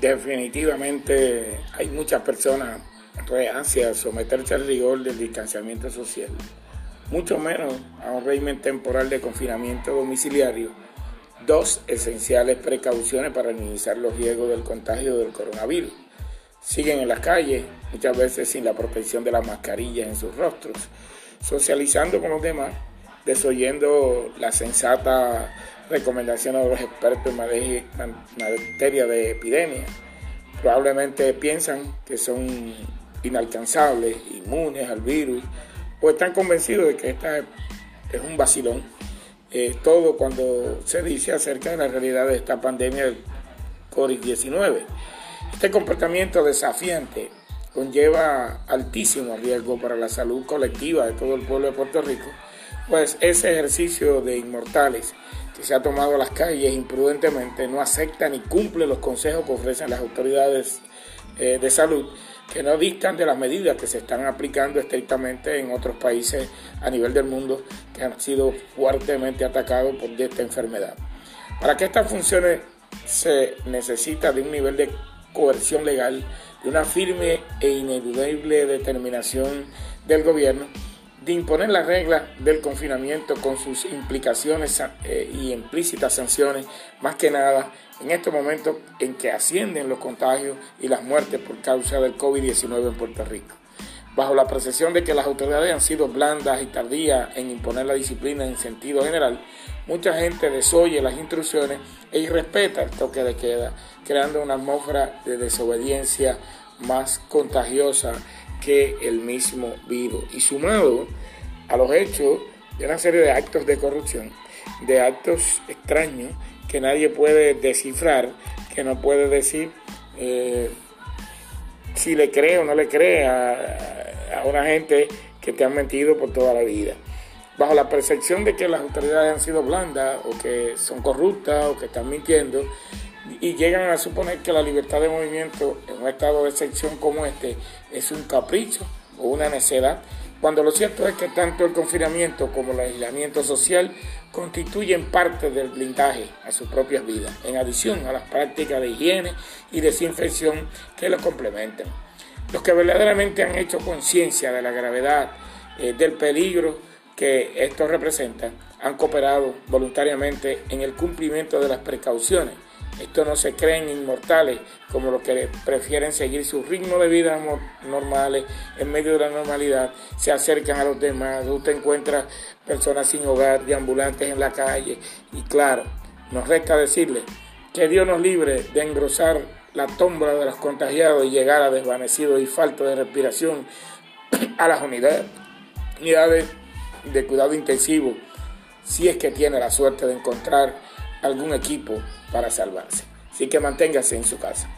Definitivamente hay muchas personas reacias a someterse al rigor del distanciamiento social, mucho menos a un régimen temporal de confinamiento domiciliario. Dos esenciales precauciones para minimizar los riesgos del contagio del coronavirus. Siguen en las calles, muchas veces sin la protección de las mascarillas en sus rostros, socializando con los demás, desoyendo la sensata recomendaciones de los expertos en materia de epidemia. Probablemente piensan que son inalcanzables, inmunes al virus, o están convencidos de que esta es un vacilón. Todo cuando se dice acerca de la realidad de esta pandemia del COVID-19. Este comportamiento desafiante conlleva altísimo riesgo para la salud colectiva de todo el pueblo de Puerto Rico, pues ese ejercicio de inmortales que se ha tomado las calles imprudentemente no acepta ni cumple los consejos que ofrecen las autoridades eh, de salud que no distan de las medidas que se están aplicando estrictamente en otros países a nivel del mundo que han sido fuertemente atacados por esta enfermedad. Para que esta funcione se necesita de un nivel de coerción legal, de una firme e ineludible determinación del gobierno de imponer las reglas del confinamiento con sus implicaciones eh, y implícitas sanciones, más que nada en estos momentos en que ascienden los contagios y las muertes por causa del COVID-19 en Puerto Rico. Bajo la percepción de que las autoridades han sido blandas y tardías en imponer la disciplina en sentido general, mucha gente desoye las instrucciones e irrespeta el toque de queda, creando una atmósfera de desobediencia más contagiosa que el mismo virus. Y sumado a los hechos de una serie de actos de corrupción, de actos extraños que nadie puede descifrar, que no puede decir eh, si le cree o no le cree a, a una gente que te han mentido por toda la vida. Bajo la percepción de que las autoridades han sido blandas o que son corruptas o que están mintiendo, y llegan a suponer que la libertad de movimiento en un estado de excepción como este es un capricho o una necedad, cuando lo cierto es que tanto el confinamiento como el aislamiento social constituyen parte del blindaje a sus propias vidas, en adición a las prácticas de higiene y desinfección que lo complementan. Los que verdaderamente han hecho conciencia de la gravedad eh, del peligro que esto representa han cooperado voluntariamente en el cumplimiento de las precauciones estos no se creen inmortales como los que prefieren seguir su ritmo de vida normales en medio de la normalidad, se acercan a los demás. Usted encuentra personas sin hogar, de ambulantes en la calle. Y claro, nos resta decirle que Dios nos libre de engrosar la tumba de los contagiados y llegar a desvanecidos y falta de respiración a las unidades de cuidado intensivo, si es que tiene la suerte de encontrar algún equipo para salvarse. Así que manténgase en su casa.